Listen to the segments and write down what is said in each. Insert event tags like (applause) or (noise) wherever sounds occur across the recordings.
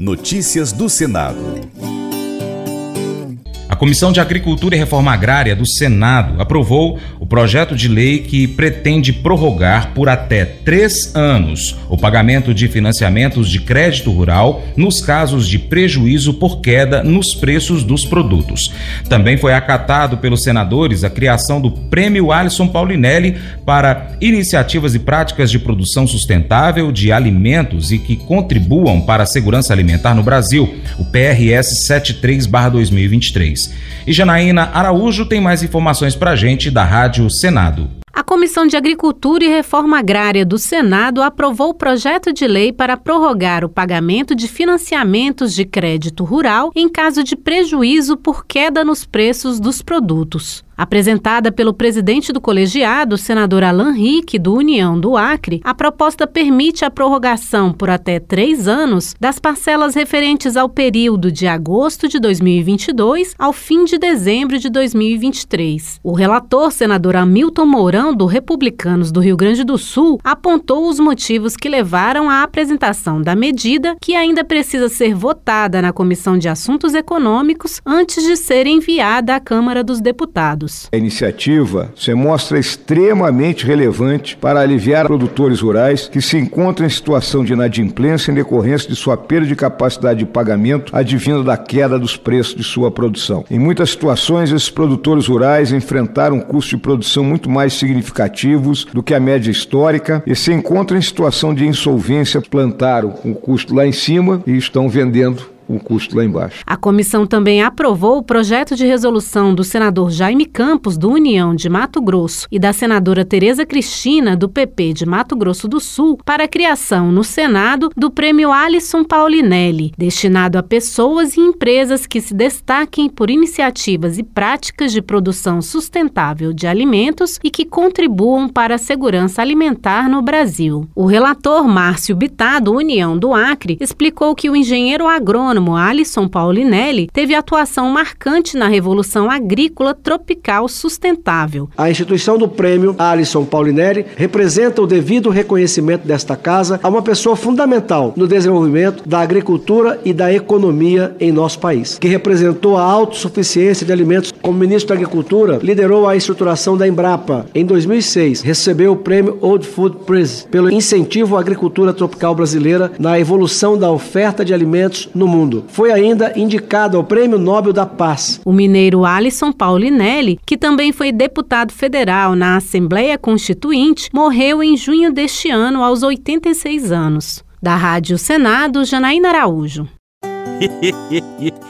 Notícias do Senado. Comissão de Agricultura e Reforma Agrária do Senado aprovou o projeto de lei que pretende prorrogar por até três anos o pagamento de financiamentos de crédito rural nos casos de prejuízo por queda nos preços dos produtos. Também foi acatado pelos senadores a criação do Prêmio Alisson Paulinelli para iniciativas e práticas de produção sustentável de alimentos e que contribuam para a segurança alimentar no Brasil, o PRS 73/2023. E Janaína Araújo tem mais informações para a gente da Rádio Senado. A Comissão de Agricultura e Reforma Agrária do Senado aprovou o projeto de lei para prorrogar o pagamento de financiamentos de crédito rural em caso de prejuízo por queda nos preços dos produtos. Apresentada pelo presidente do colegiado, senador Alan Rick, do União do Acre, a proposta permite a prorrogação por até três anos das parcelas referentes ao período de agosto de 2022 ao fim de dezembro de 2023. O relator, senador Hamilton Mourão, do Republicanos do Rio Grande do Sul, apontou os motivos que levaram à apresentação da medida, que ainda precisa ser votada na Comissão de Assuntos Econômicos antes de ser enviada à Câmara dos Deputados A iniciativa se mostra extremamente relevante para aliviar produtores rurais que se encontram em situação de inadimplência em decorrência de sua perda de capacidade de pagamento advinda da queda dos preços de sua produção. Em muitas situações, esses produtores rurais enfrentaram um custo de produção muito mais significativos do que a média histórica e se encontram em situação de insolvência, plantaram o custo lá em cima e estão vendendo o custo lá embaixo. A comissão também aprovou o projeto de resolução do senador Jaime Campos, do União de Mato Grosso, e da senadora Tereza Cristina, do PP de Mato Grosso do Sul, para a criação no Senado do Prêmio Alisson Paulinelli, destinado a pessoas e empresas que se destaquem por iniciativas e práticas de produção sustentável de alimentos e que contribuam para a segurança alimentar no Brasil. O relator Márcio Bittar, do União do Acre, explicou que o engenheiro agrônomo agrônomo Alisson Paulinelli teve atuação marcante na revolução agrícola tropical sustentável. A instituição do prêmio Alisson Paulinelli representa o devido reconhecimento desta casa a uma pessoa fundamental no desenvolvimento da agricultura e da economia em nosso país, que representou a autossuficiência de alimentos como ministro da Agricultura, liderou a estruturação da Embrapa. Em 2006, recebeu o prêmio Old Food Prize pelo incentivo à agricultura tropical brasileira na evolução da oferta de alimentos no mundo mundo. Foi ainda indicado ao Prêmio Nobel da Paz. O mineiro Alisson Paulinelli, que também foi deputado federal na Assembleia Constituinte, morreu em junho deste ano aos 86 anos. Da Rádio Senado, Janaína Araújo. (laughs)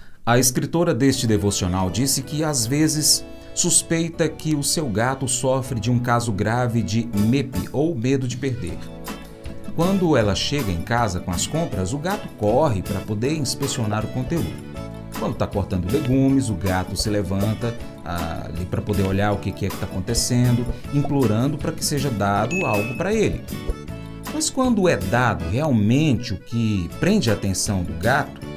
A escritora deste devocional disse que às vezes suspeita que o seu gato sofre de um caso grave de MEP ou medo de perder. Quando ela chega em casa com as compras, o gato corre para poder inspecionar o conteúdo. Quando está cortando legumes, o gato se levanta ah, ali para poder olhar o que, que é que está acontecendo, implorando para que seja dado algo para ele. Mas quando é dado realmente o que prende a atenção do gato,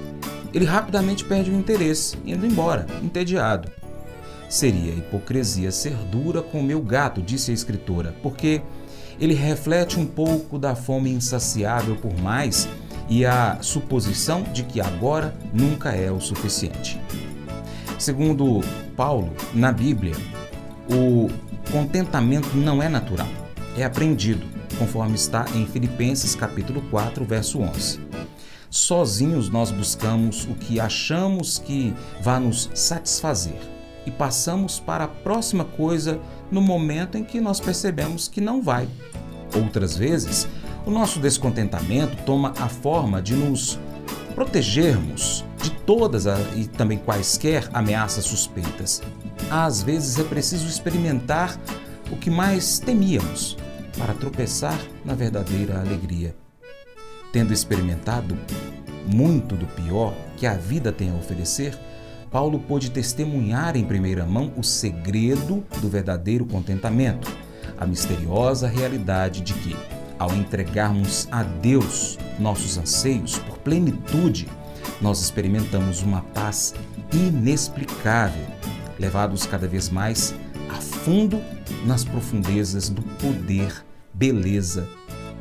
ele rapidamente perde o interesse, indo embora, entediado. Seria hipocrisia ser dura com o meu gato, disse a escritora, porque ele reflete um pouco da fome insaciável por mais e a suposição de que agora nunca é o suficiente. Segundo Paulo, na Bíblia, o contentamento não é natural, é aprendido, conforme está em Filipenses capítulo 4, verso 11. Sozinhos nós buscamos o que achamos que vai nos satisfazer e passamos para a próxima coisa no momento em que nós percebemos que não vai. Outras vezes, o nosso descontentamento toma a forma de nos protegermos de todas e também quaisquer ameaças suspeitas. Às vezes é preciso experimentar o que mais temíamos para tropeçar na verdadeira alegria. Tendo experimentado muito do pior que a vida tem a oferecer, Paulo pôde testemunhar em primeira mão o segredo do verdadeiro contentamento, a misteriosa realidade de que, ao entregarmos a Deus nossos anseios por plenitude, nós experimentamos uma paz inexplicável, levados cada vez mais a fundo nas profundezas do poder, beleza